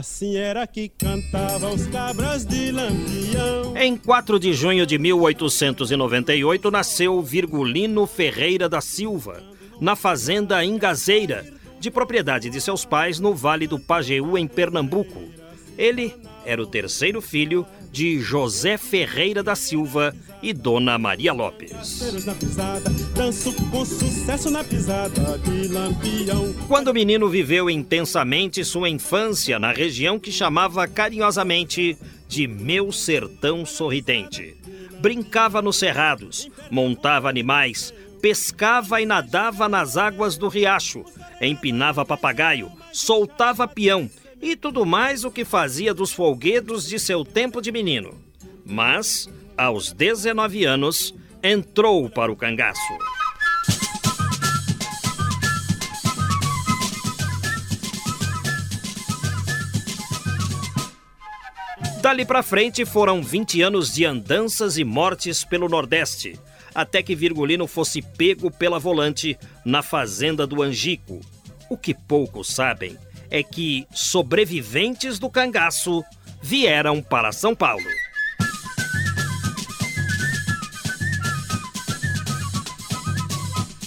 Assim era que cantava os cabras de Lampião. Em 4 de junho de 1898 nasceu Virgulino Ferreira da Silva, na fazenda Engazeira, de propriedade de seus pais no Vale do Pajeú, em Pernambuco. Ele era o terceiro filho de José Ferreira da Silva e Dona Maria Lopes. Quando o menino viveu intensamente sua infância na região que chamava carinhosamente de Meu Sertão Sorridente. Brincava nos cerrados, montava animais, pescava e nadava nas águas do riacho, empinava papagaio, soltava peão e tudo mais o que fazia dos folguedos de seu tempo de menino. Mas, aos 19 anos, entrou para o cangaço. Dali para frente foram 20 anos de andanças e mortes pelo Nordeste, até que Virgulino fosse pego pela volante na fazenda do Angico. O que poucos sabem é que sobreviventes do cangaço vieram para São Paulo.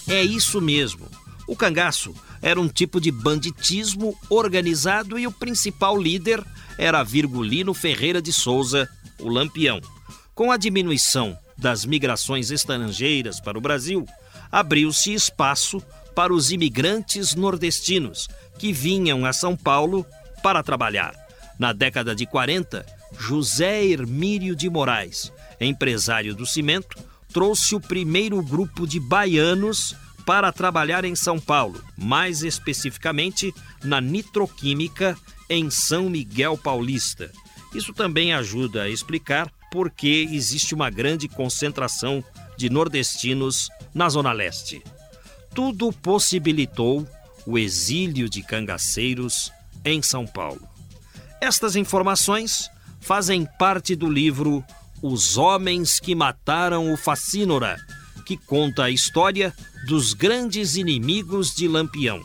É isso mesmo. O cangaço era um tipo de banditismo organizado e o principal líder era Virgulino Ferreira de Souza, o Lampião. Com a diminuição das migrações estrangeiras para o Brasil, abriu-se espaço para os imigrantes nordestinos que vinham a São Paulo para trabalhar. Na década de 40, José Hermírio de Moraes, empresário do cimento, trouxe o primeiro grupo de baianos para trabalhar em São Paulo, mais especificamente na nitroquímica em São Miguel Paulista. Isso também ajuda a explicar por que existe uma grande concentração de nordestinos na Zona Leste. Tudo possibilitou o exílio de cangaceiros em São Paulo. Estas informações fazem parte do livro Os Homens que Mataram o Facínora, que conta a história dos grandes inimigos de Lampião.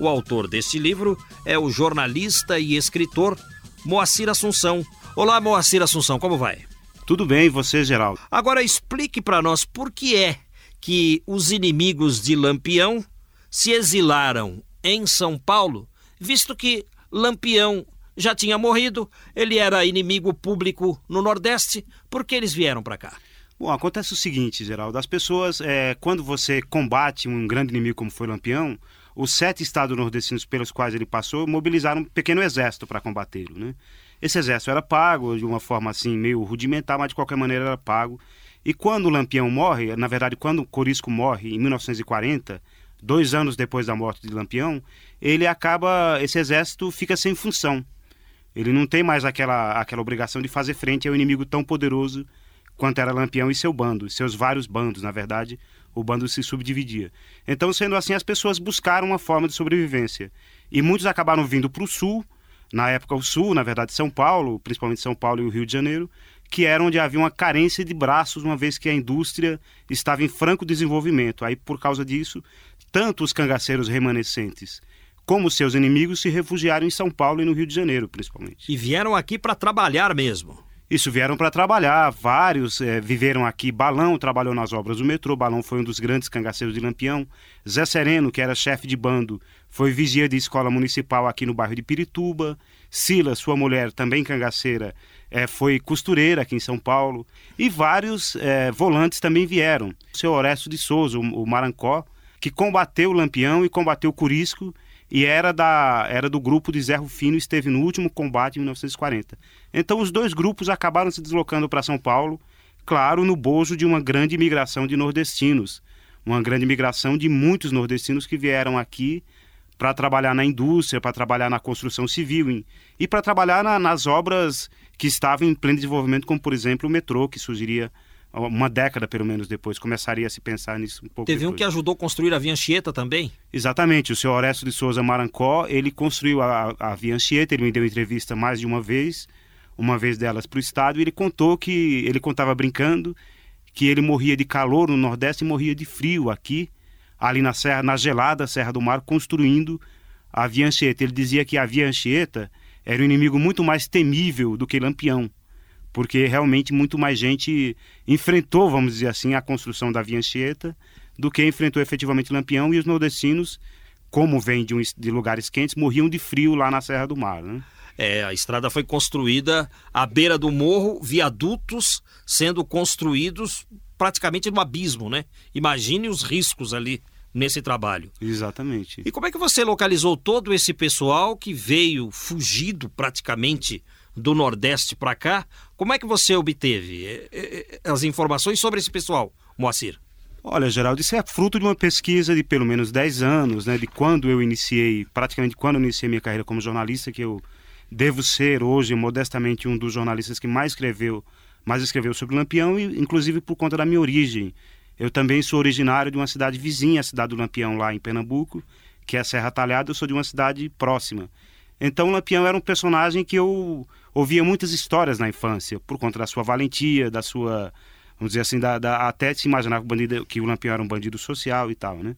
O autor deste livro é o jornalista e escritor Moacir Assunção. Olá, Moacir Assunção, como vai? Tudo bem, você, Geraldo? Agora explique para nós por que é que os inimigos de Lampião se exilaram em São Paulo, visto que Lampião já tinha morrido, ele era inimigo público no Nordeste, por que eles vieram para cá? Bom, acontece o seguinte, Geraldo, as pessoas, é, quando você combate um grande inimigo como foi Lampião, os sete estados nordestinos pelos quais ele passou mobilizaram um pequeno exército para combatê-lo, né? Esse exército era pago de uma forma assim meio rudimentar, mas de qualquer maneira era pago. E quando o Lampião morre, na verdade, quando o Corisco morre em 1940, dois anos depois da morte de Lampião, ele acaba, esse exército fica sem função. Ele não tem mais aquela, aquela obrigação de fazer frente ao inimigo tão poderoso quanto era Lampião e seu bando, seus vários bandos, na verdade, o bando se subdividia. Então, sendo assim, as pessoas buscaram uma forma de sobrevivência. E muitos acabaram vindo para o sul, na época o sul, na verdade São Paulo, principalmente São Paulo e o Rio de Janeiro, que era onde havia uma carência de braços, uma vez que a indústria estava em franco desenvolvimento. Aí, por causa disso, tanto os cangaceiros remanescentes como seus inimigos se refugiaram em São Paulo e no Rio de Janeiro, principalmente. E vieram aqui para trabalhar mesmo. Isso, vieram para trabalhar. Vários é, viveram aqui. Balão trabalhou nas obras do metrô. Balão foi um dos grandes cangaceiros de Lampião. Zé Sereno, que era chefe de bando, foi vigia de escola municipal aqui no bairro de Pirituba. Sila, sua mulher, também cangaceira, é, foi costureira aqui em São Paulo. E vários é, volantes também vieram. O seu Orestes de Souza, o, o Marancó, que combateu o Lampião e combateu o Curisco e era, da, era do grupo de Zé Rufino e esteve no último combate em 1940. Então os dois grupos acabaram se deslocando para São Paulo, claro, no bojo de uma grande imigração de nordestinos, uma grande imigração de muitos nordestinos que vieram aqui para trabalhar na indústria, para trabalhar na construção civil e para trabalhar na, nas obras que estavam em pleno desenvolvimento, como por exemplo o metrô, que surgiria uma década pelo menos depois, começaria a se pensar nisso um pouco Teve depois. um que ajudou a construir a Via Anchieta também? Exatamente, o senhor Orestes de Souza Marancó, ele construiu a, a Via Anchieta, ele me deu entrevista mais de uma vez, uma vez delas para o Estado, e ele contou que, ele contava brincando, que ele morria de calor no Nordeste e morria de frio aqui, ali na serra, na gelada Serra do Mar, construindo a Via Anchieta. Ele dizia que a Via Anchieta era um inimigo muito mais temível do que Lampião, porque realmente muito mais gente enfrentou, vamos dizer assim, a construção da Via Anchieta do que enfrentou efetivamente Lampião e os nordestinos, como vêm de, um, de lugares quentes, morriam de frio lá na Serra do Mar. Né? É, a estrada foi construída à beira do morro, viadutos sendo construídos praticamente no abismo, né? Imagine os riscos ali nesse trabalho. Exatamente. E como é que você localizou todo esse pessoal que veio fugido praticamente do Nordeste para cá? Como é que você obteve é, é, as informações sobre esse pessoal, Moacir? Olha, Geraldo, isso é fruto de uma pesquisa de pelo menos 10 anos, né? De quando eu iniciei, praticamente quando eu iniciei minha carreira como jornalista, que eu devo ser hoje, modestamente, um dos jornalistas que mais escreveu, mais escreveu sobre Lampião, e inclusive por conta da minha origem. Eu também sou originário de uma cidade vizinha, a cidade do Lampião, lá em Pernambuco, que é a Serra Talhada, eu sou de uma cidade próxima. Então, o Lampião era um personagem que eu ouvia muitas histórias na infância, por conta da sua valentia, da sua, vamos dizer assim, da, da até se imaginar que o, bandido, que o Lampião era um bandido social e tal, né?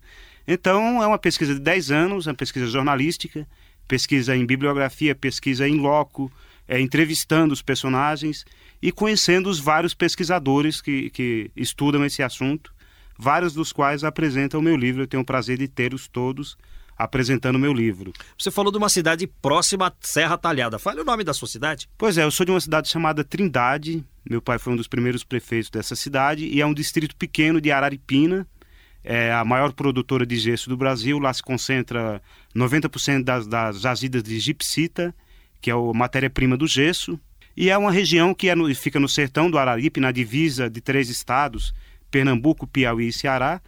Então, é uma pesquisa de 10 anos, é uma pesquisa jornalística, pesquisa em bibliografia, pesquisa em loco, é, entrevistando os personagens e conhecendo os vários pesquisadores que, que estudam esse assunto, vários dos quais apresentam o meu livro. Eu tenho o prazer de tê-los todos apresentando o meu livro. Você falou de uma cidade próxima à Serra Talhada. Fale o nome da sua cidade. Pois é, eu sou de uma cidade chamada Trindade. Meu pai foi um dos primeiros prefeitos dessa cidade e é um distrito pequeno de Araripina. É a maior produtora de gesso do Brasil. Lá se concentra 90% das, das jazidas de gipsita, que é a matéria-prima do gesso. E é uma região que é no, fica no sertão do Araripe, na divisa de três estados, Pernambuco, Piauí e Ceará,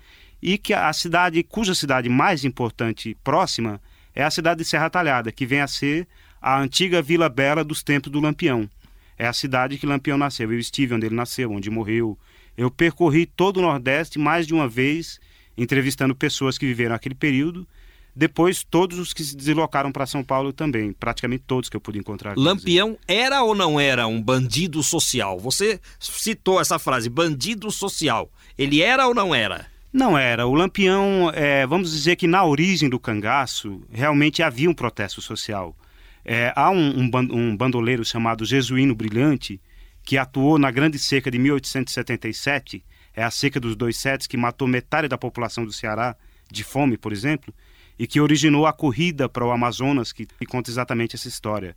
e que a cidade, cuja cidade mais importante próxima é a cidade de Serra Talhada, que vem a ser a antiga Vila Bela dos tempos do Lampião. É a cidade que Lampião nasceu. Eu estive onde ele nasceu, onde morreu. Eu percorri todo o Nordeste mais de uma vez, entrevistando pessoas que viveram aquele período. Depois, todos os que se deslocaram para São Paulo também, praticamente todos que eu pude encontrar. Lampião era ou não era um bandido social? Você citou essa frase, bandido social. Ele era ou não era? Não era. O Lampião, é, vamos dizer que na origem do cangaço, realmente havia um protesto social. É, há um, um, bandoleiro chamado Jesuíno Brilhante, que atuou na Grande Seca de 1877, é a seca dos dois setes, que matou metade da população do Ceará de fome, por exemplo, e que originou a corrida para o Amazonas, que, que conta exatamente essa história.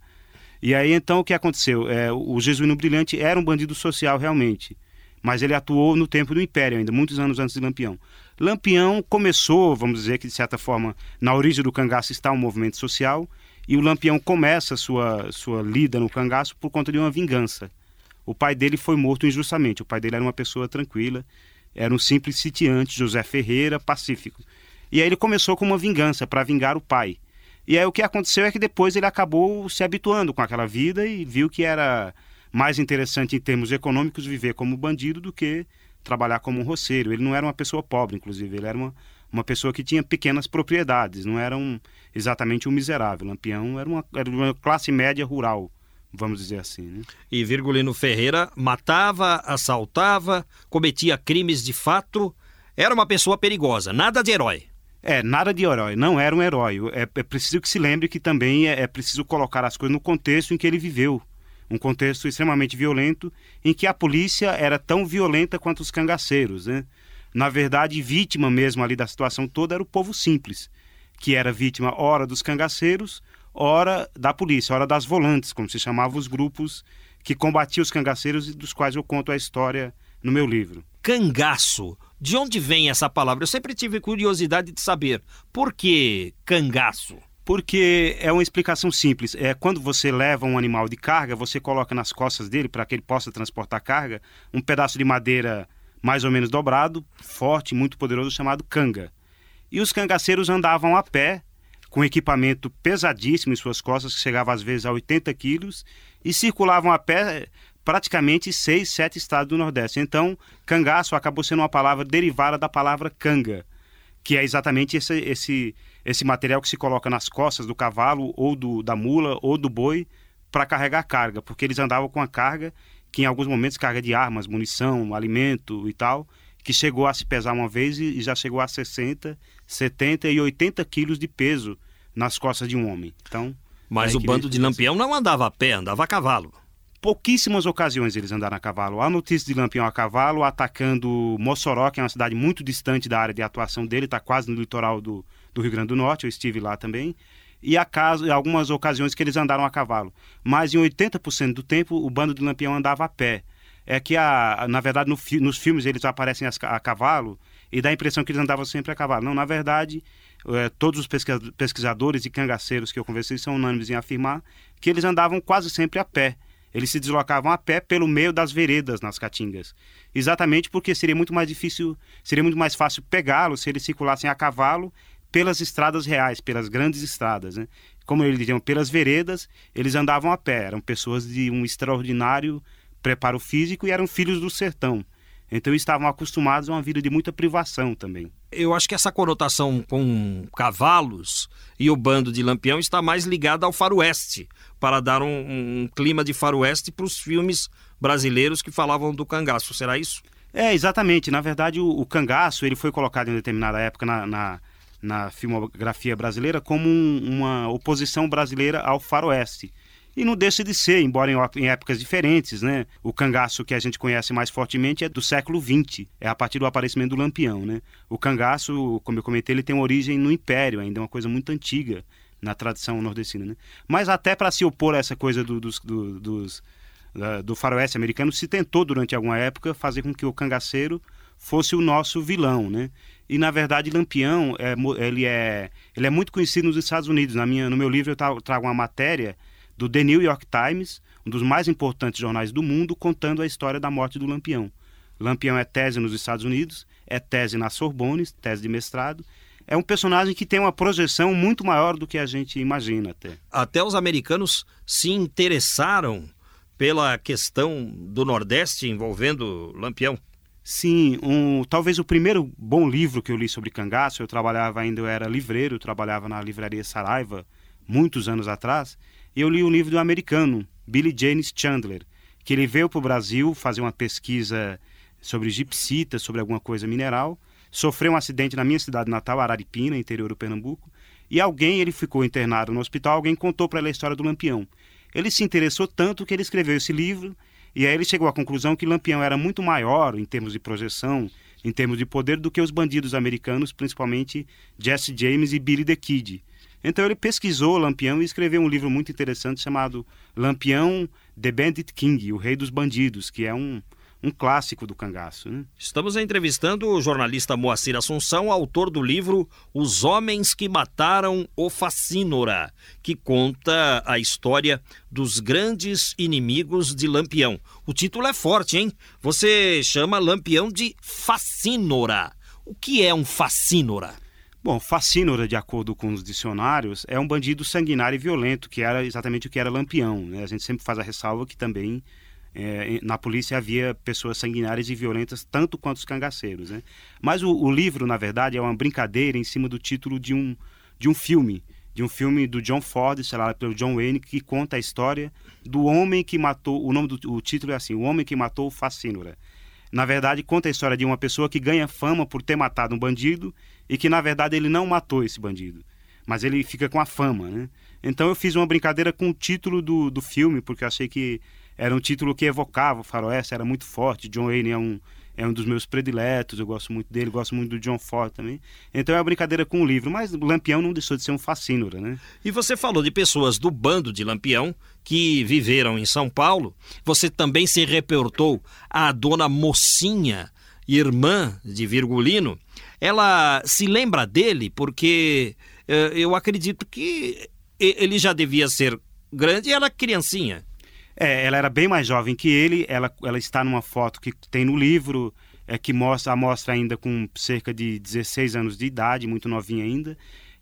E aí, então, o que aconteceu? É, o Jesuíno Brilhante era um bandido social, realmente mas ele atuou no tempo do Império ainda, muitos anos antes de Lampião. Lampião começou, vamos dizer que de certa forma, na origem do cangaço está um movimento social, e o Lampião começa sua, sua lida no cangaço por conta de uma vingança. O pai dele foi morto injustamente, o pai dele era uma pessoa tranquila, era um simples sitiante, José Ferreira, pacífico. E aí ele começou com uma vingança para vingar o pai. E aí o que aconteceu é que depois ele acabou se habituando com aquela vida e viu que era mais interessante em termos econômicos viver como bandido do que trabalhar como um roceiro. Ele não era uma pessoa pobre, inclusive, ele era uma, uma pessoa que tinha pequenas propriedades, não era um, exatamente um miserável. Lampião era uma, era uma classe média rural, vamos dizer assim. Né? E Virgulino Ferreira matava, assaltava, cometia crimes de fato, era uma pessoa perigosa, nada de herói. É, nada de herói, não era um herói. É, é preciso que se lembre que também é, é preciso colocar as coisas no contexto em que ele viveu um contexto extremamente violento, em que a polícia era tão violenta quanto os cangaceiros. Né? Na verdade, vítima mesmo ali da situação toda era o povo simples, que era vítima ora dos cangaceiros, ora da polícia, ora das volantes, como se chamavam os grupos que combatiam os cangaceiros e dos quais eu conto a história no meu livro. Cangaço. De onde vem essa palavra? Eu sempre tive curiosidade de saber. Por que cangaço? Porque é uma explicação simples. É quando você leva um animal de carga, você coloca nas costas dele para que ele possa transportar carga um pedaço de madeira mais ou menos dobrado, forte, muito poderoso chamado canga. E os cangaceiros andavam a pé com equipamento pesadíssimo em suas costas, que chegava às vezes a 80 quilos, e circulavam a pé praticamente seis, sete estados do Nordeste. Então, cangaço acabou sendo uma palavra derivada da palavra canga, que é exatamente esse, esse, esse material que se coloca nas costas do cavalo, ou do, da mula, ou do boi, para carregar carga, porque eles andavam com a carga, que em alguns momentos carga de armas, munição, alimento e tal, que chegou a se pesar uma vez e já chegou a 60, 70 e 80 quilos de peso nas costas de um homem. Então, Mas o bando de Lampião não andava a pé, andava a cavalo pouquíssimas ocasiões eles andaram a cavalo. Há notícia de Lampião a cavalo atacando Mossoró, que é uma cidade muito distante da área de atuação dele, está quase no litoral do, do, Rio Grande do Norte, eu estive lá também. E há caso, algumas ocasiões que eles andaram a cavalo. Mas em 80% do tempo o bando de Lampião andava a pé. É que, a, na verdade, no, nos filmes eles aparecem a cavalo e dá a impressão que eles andavam sempre a cavalo. Não, na verdade, é, todos os pesquisadores e cangaceiros que eu conversei são unânimes em afirmar que eles andavam quase sempre a pé eles se deslocavam a pé pelo meio das veredas nas caatingas. Exatamente porque seria muito mais difícil, seria muito mais fácil pegá-los se eles circulassem a cavalo pelas estradas reais, pelas grandes estradas. Né? Como eles diziam, pelas veredas, eles andavam a pé. Eram pessoas de um extraordinário preparo físico e eram filhos do sertão. Então estavam acostumados a uma vida de muita privação também. Eu acho que essa conotação com cavalos e o bando de Lampião está mais ligada ao faroeste, para dar um, um clima de faroeste para os filmes brasileiros que falavam do cangaço. Será isso? É, exatamente. Na verdade, o, o cangaço ele foi colocado em determinada época na, na, na filmografia brasileira como um, uma oposição brasileira ao faroeste e não deixa de ser, embora em, épocas diferentes, né? O cangaço que a gente conhece mais fortemente é do século XX, é a partir do aparecimento do lampião, né? O cangaço, como eu comentei, ele tem origem no Império, ainda é uma coisa muito antiga na tradição nordestina, né? Mas até para se opor a essa coisa do, dos, do, dos, do faroeste americano, se tentou durante alguma época fazer com que o cangaceiro fosse o nosso vilão, né? E na verdade Lampião é, ele é ele é muito conhecido nos Estados Unidos. Na minha no meu livro eu trago uma matéria do The New York Times, um dos mais importantes jornais do mundo, contando a história da morte do Lampião. Lampião é tese nos Estados Unidos, é tese na Sorbonne, tese de mestrado. É um personagem que tem uma projeção muito maior do que a gente imagina até. Até os americanos se interessaram pela questão do Nordeste envolvendo Lampião. Sim, um, talvez o primeiro bom livro que eu li sobre cangaço, eu trabalhava ainda, eu era livreiro, trabalhava na livraria Saraiva muitos anos atrás, e eu li um livro do americano, Billy James Chandler, que ele veio para o Brasil fazer uma pesquisa sobre gipsita, sobre alguma coisa mineral, sofreu um acidente na minha cidade natal, Araripina, interior do Pernambuco, e alguém, ele ficou internado no hospital, alguém contou para ele a história do Lampião. Ele se interessou tanto que ele escreveu esse livro, e aí ele chegou à conclusão que Lampião era muito maior em termos de projeção, em termos de poder, do que os bandidos americanos, principalmente Jesse James e Billy the Kid. Então ele pesquisou Lampião e escreveu um livro muito interessante chamado Lampião The Bandit King, o Rei dos Bandidos, que é um, um clássico do cangaço. Né? Estamos entrevistando o jornalista Moacir Assunção, autor do livro Os Homens que Mataram o Facínora, que conta a história dos grandes inimigos de Lampião. O título é forte, hein? Você chama Lampião de Facínora. O que é um Facínora? Bom, Facínora, de acordo com os dicionários, é um bandido sanguinário e violento, que era exatamente o que era Lampião. Né? A gente sempre faz a ressalva que também é, na polícia havia pessoas sanguinárias e violentas tanto quanto os cangaceiros. Né? Mas o, o, livro, na verdade, é uma brincadeira em cima do título de um, de um filme, de um filme do John Ford, sei lá, pelo John Wayne, que conta a história do homem que matou. O nome do o título é assim: O Homem que Matou o Facínora. Na verdade, conta a história de uma pessoa que ganha fama por ter matado um bandido e que na verdade ele não matou esse bandido, mas ele fica com a fama, né? Então eu fiz uma brincadeira com o título do, do filme, porque eu achei que era um título que evocava o faroeste, era muito forte. John Wayne é um, é um dos meus prediletos, eu gosto muito dele, gosto muito do John Ford também. Então é uma brincadeira com o livro, mas Lampião não deixou de ser um fascínora, né? E você falou de pessoas do bando de Lampião que viveram em São Paulo. Você também se reportou a dona Mocinha, irmã de Virgulino. Ela se lembra dele porque eh, eu acredito que ele já devia ser grande e ela criancinha. É, ela era bem mais jovem que ele. Ela, ela está numa foto que tem no livro, é que mostra a mostra ainda com cerca de 16 anos de idade, muito novinha ainda.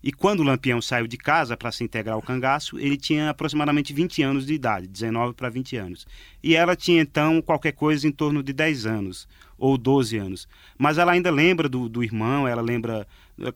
E quando o Lampião saiu de casa para se integrar ao cangaço, ele tinha aproximadamente 20 anos de idade, 19 para 20 anos. E ela tinha então qualquer coisa em torno de 10 anos ou 12 anos. Mas ela ainda lembra do, do irmão, ela lembra,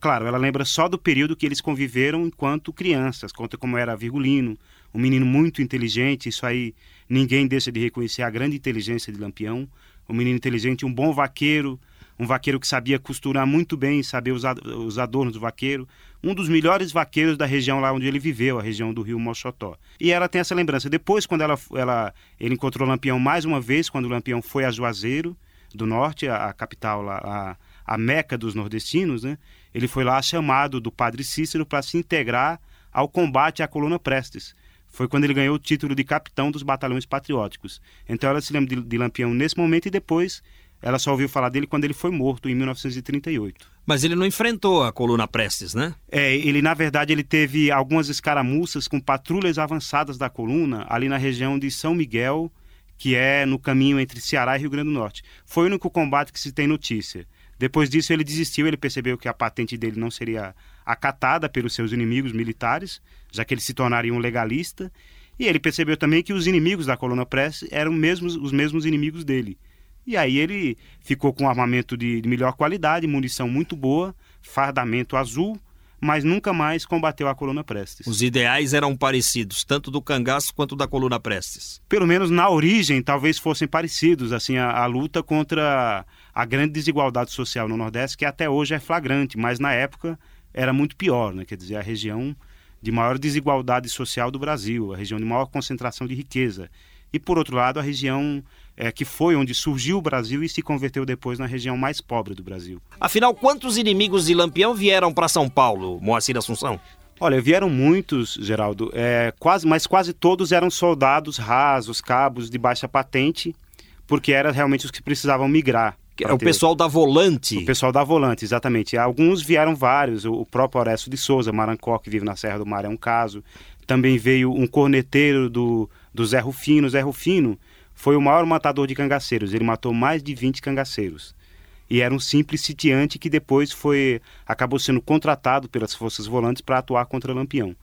claro, ela lembra só do período que eles conviveram enquanto crianças, conta como era Virgulino, um menino muito inteligente, isso aí ninguém deixa de reconhecer a grande inteligência de Lampião, um menino inteligente, um bom vaqueiro, um vaqueiro que sabia costurar muito bem, saber usar os adornos do vaqueiro, um dos melhores vaqueiros da região lá onde ele viveu, a região do Rio Mochotó. E ela tem essa lembrança. Depois, quando ela, ela, ele encontrou Lampião mais uma vez, quando Lampião foi a Juazeiro do Norte, a, a capital lá, a, a meca dos nordestinos, né? Ele foi lá chamado do padre Cícero para se integrar ao combate à coluna Prestes foi quando ele ganhou o título de capitão dos batalhões patrióticos. Então ela se lembra de, de Lampião nesse momento e depois ela só ouviu falar dele quando ele foi morto em 1938. Mas ele não enfrentou a coluna Prestes, né? É, ele na verdade ele teve algumas escaramuças com patrulhas avançadas da coluna ali na região de São Miguel, que é no caminho entre Ceará e Rio Grande do Norte. Foi o único combate que se tem notícia. Depois disso ele desistiu, ele percebeu que a patente dele não seria acatada pelos seus inimigos militares, já que ele se tornaria um legalista, e ele percebeu também que os inimigos da coluna Press eram mesmos, os mesmos inimigos dele. E aí ele ficou com armamento de, de melhor qualidade, munição muito boa, fardamento azul, mas nunca mais combateu a coluna Prestes. Os ideais eram parecidos, tanto do cangaço quanto da coluna Prestes. Pelo menos na origem, talvez fossem parecidos, assim, a, a luta contra a grande desigualdade social no Nordeste, que até hoje é flagrante, mas na época era muito pior, né? quer dizer, a região de maior desigualdade social do Brasil, a região de maior concentração de riqueza. E, por outro lado, a região é, que foi onde surgiu o Brasil e se converteu depois na região mais pobre do Brasil. Afinal, quantos inimigos de Lampião vieram para São Paulo, Moacir Assunção? Olha, vieram muitos, Geraldo, é, quase, mas quase todos eram soldados rasos, cabos de baixa patente, porque eram realmente os que precisavam migrar. É o pessoal da Volante. O pessoal da Volante, exatamente. Alguns vieram vários. O próprio Horácio de Souza, Marancó, que vive na Serra do Mar, é um caso. Também veio um corneteiro do, do Zé Rufino. Zé Rufino foi o maior matador de cangaceiros. Ele matou mais de 20 cangaceiros. E era um simples sitiante que depois foi acabou sendo contratado pelas forças volantes para atuar contra Lampião.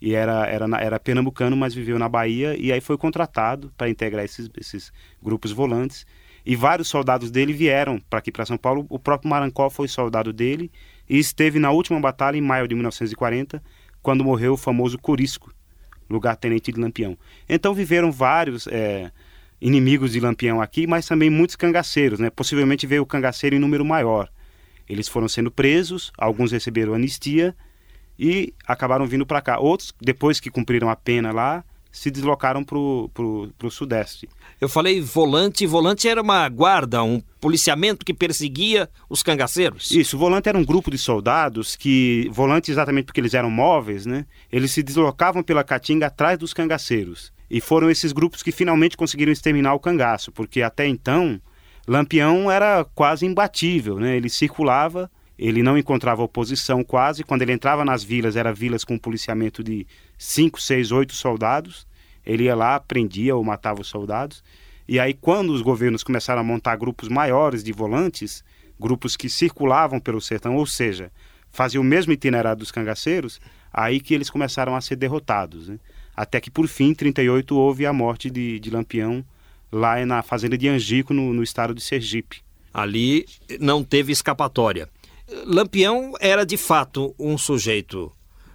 E era, era, era pernambucano, mas viveu na Bahia, e aí foi contratado para integrar esses, esses grupos volantes e vários soldados dele vieram para aqui para São Paulo. O próprio Marancó foi soldado dele e esteve na última batalha em maio de 1940, quando morreu o famoso Corisco, lugar-tenente de Lampião. Então viveram vários é, inimigos de Lampião aqui, mas também muitos cangaceiros, né? Possivelmente veio o cangaceiro em número maior. Eles foram sendo presos, alguns receberam anistia e acabaram vindo para cá. Outros, depois que cumpriram a pena lá, se deslocaram para o sudeste. Eu falei volante, volante era uma guarda, um policiamento que perseguia os cangaceiros. Isso, volante era um grupo de soldados que, volante exatamente porque eles eram móveis, né? Eles se deslocavam pela Caatinga atrás dos cangaceiros. E foram esses grupos que finalmente conseguiram exterminar o cangaço, porque até então Lampião era quase imbatível, né? Ele circulava ele não encontrava oposição quase. Quando ele entrava nas vilas, eram vilas com policiamento de 5, 6, 8 soldados. Ele ia lá, prendia ou matava os soldados. E aí, quando os governos começaram a montar grupos maiores de volantes, grupos que circulavam pelo sertão, ou seja, faziam o mesmo itinerário dos cangaceiros, aí que eles começaram a ser derrotados. Né? Até que, por fim, em 38, houve a morte de, de Lampião lá na fazenda de Angico, no, no estado de Sergipe. Ali não teve escapatória. Lampião era de fato um sujeito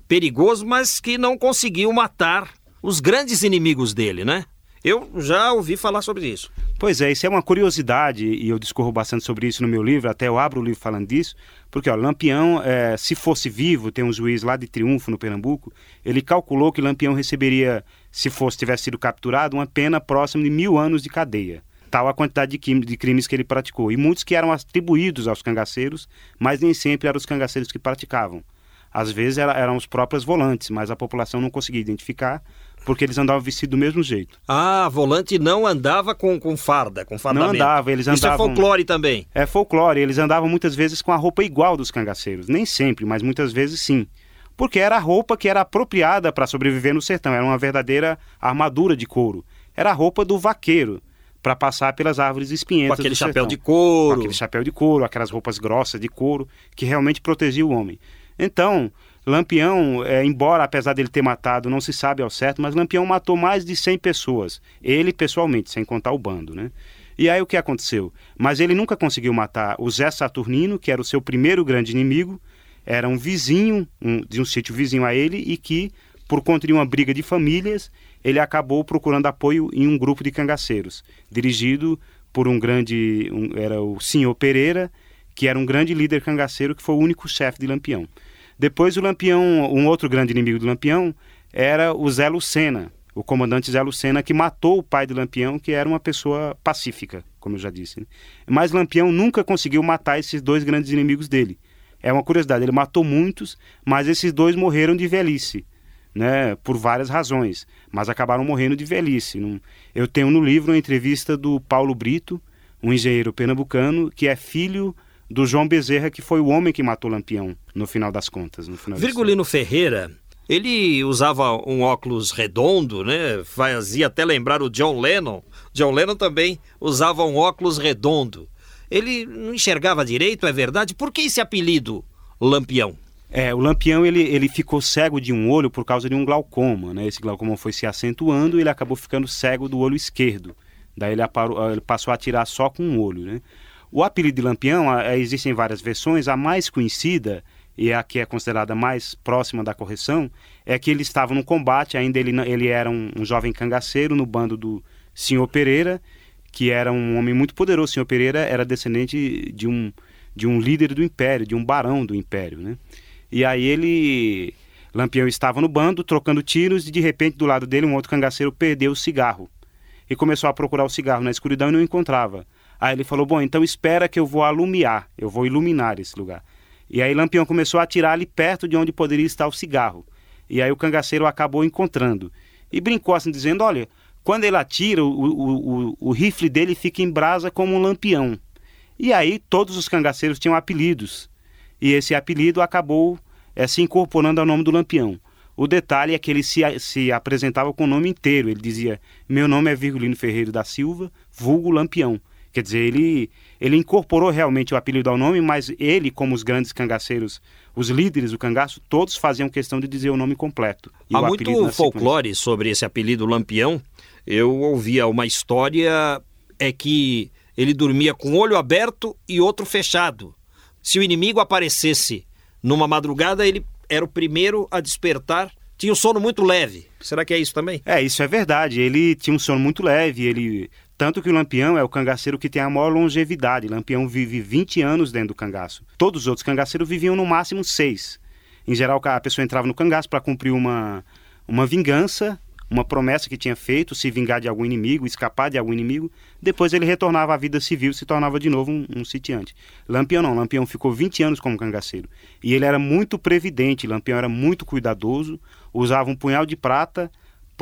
perigoso, mas que não conseguiu matar os grandes inimigos dele, né? Eu já ouvi falar sobre isso. Pois é, isso é uma curiosidade e eu discorro bastante sobre isso no meu livro, até eu abro o livro falando disso, porque ó, Lampião, é, se fosse vivo, tem um juiz lá de Triunfo, no Pernambuco, ele calculou que Lampião receberia se fosse tivesse sido capturado, uma pena próxima de mil anos de cadeia. Tal a quantidade de crimes que ele praticou. E muitos que eram atribuídos aos cangaceiros, mas nem sempre eram os cangaceiros que praticavam. Às vezes eram os próprios volantes, mas a população não conseguia identificar porque eles andavam vestidos do mesmo jeito. Ah, volante não andava com, com farda, com fardamento. Não andava, eles andavam... Isso é folclore também. É folclore, eles andavam muitas vezes com a roupa igual dos cangaceiros. Nem sempre, mas muitas vezes sim. Porque era a roupa que era apropriada para sobreviver no sertão, era uma verdadeira armadura de couro. Era a roupa do vaqueiro para passar pelas árvores espinhentas. Com aquele chapéu sertão. de couro. Com aquele chapéu de couro, aquelas roupas grossas de couro, que realmente protegia o homem. Então, Lampião, é, embora apesar dele ter matado, não se sabe ao certo, mas Lampião matou mais de 100 pessoas. Ele pessoalmente, sem contar o bando, né? E aí o que aconteceu? Mas ele nunca conseguiu matar o Zé Saturnino, que era o seu primeiro grande inimigo, era um vizinho um, de um sítio vizinho a ele e que, por conta de uma briga de famílias, ele acabou procurando apoio em um grupo de cangaceiros, dirigido por um grande, um, era o Senhor Pereira, que era um grande líder cangaceiro que foi o único chefe de Lampião. Depois o Lampião, um outro grande inimigo do Lampião, era o Zé Lucena, o comandante Zé Lucena, que matou o pai de Lampião, que era uma pessoa pacífica, como eu já disse. Né? Mas Lampião nunca conseguiu matar esses dois grandes inimigos dele. É uma curiosidade, ele matou muitos, mas esses dois morreram de velhice, né, por várias razões, mas acabaram morrendo de velhice. Eu tenho no livro uma entrevista do Paulo Brito, um engenheiro pernambucano, que é filho do João Bezerra, que foi o homem que matou Lampião, no final das contas. No final Virgulino Ferreira, ele usava um óculos redondo, né? Fazia até lembrar o John Lennon. John Lennon também usava um óculos redondo. Ele não enxergava direito, é verdade? Por que esse apelido, Lampião? É, o Lampião ele, ele ficou cego de um olho por causa de um glaucoma, né? Esse glaucoma foi se acentuando e ele acabou ficando cego do olho esquerdo. Daí ele, aparou, ele passou a tirar só com um olho, né? O apelido de Lampião, existem várias versões, a mais conhecida e a que é considerada mais próxima da correção, é que ele estava no combate, ainda ele, ele era um, um jovem cangaceiro no bando do Senhor Pereira, que era um homem muito poderoso. O Senhor Pereira era descendente de um, de um líder do império, de um barão do império, né? E aí ele, Lampião estava no bando, trocando tiros, e de repente do lado dele um outro cangaceiro perdeu o cigarro. E começou a procurar o cigarro na escuridão e não encontrava. Aí ele falou: Bom, então espera que eu vou alumiar, eu vou iluminar esse lugar. E aí Lampião começou a atirar ali perto de onde poderia estar o cigarro. E aí o cangaceiro acabou encontrando. E brincou assim, dizendo: Olha, quando ele atira, o, o, o, o rifle dele fica em brasa como um lampião. E aí todos os cangaceiros tinham apelidos. E esse apelido acabou é, se incorporando ao nome do lampião. O detalhe é que ele se, se apresentava com o nome inteiro. Ele dizia: Meu nome é Virgulino Ferreiro da Silva, vulgo Lampião. Quer dizer, ele, ele incorporou realmente o apelido ao nome, mas ele, como os grandes cangaceiros, os líderes do cangaço, todos faziam questão de dizer o nome completo. Há muito folclore sobre esse apelido Lampião. Eu ouvia uma história é que ele dormia com um olho aberto e outro fechado. Se o inimigo aparecesse numa madrugada, ele era o primeiro a despertar. Tinha um sono muito leve. Será que é isso também? É, isso é verdade. Ele tinha um sono muito leve, ele tanto que o lampião é o cangaceiro que tem a maior longevidade. Lampião vive 20 anos dentro do cangaço. Todos os outros cangaceiros viviam no máximo 6. Em geral, a pessoa entrava no cangaço para cumprir uma, uma vingança, uma promessa que tinha feito, se vingar de algum inimigo, escapar de algum inimigo. Depois ele retornava à vida civil e se tornava de novo um, um sitiante. Lampião não. Lampião ficou 20 anos como cangaceiro. E ele era muito previdente. Lampião era muito cuidadoso, usava um punhal de prata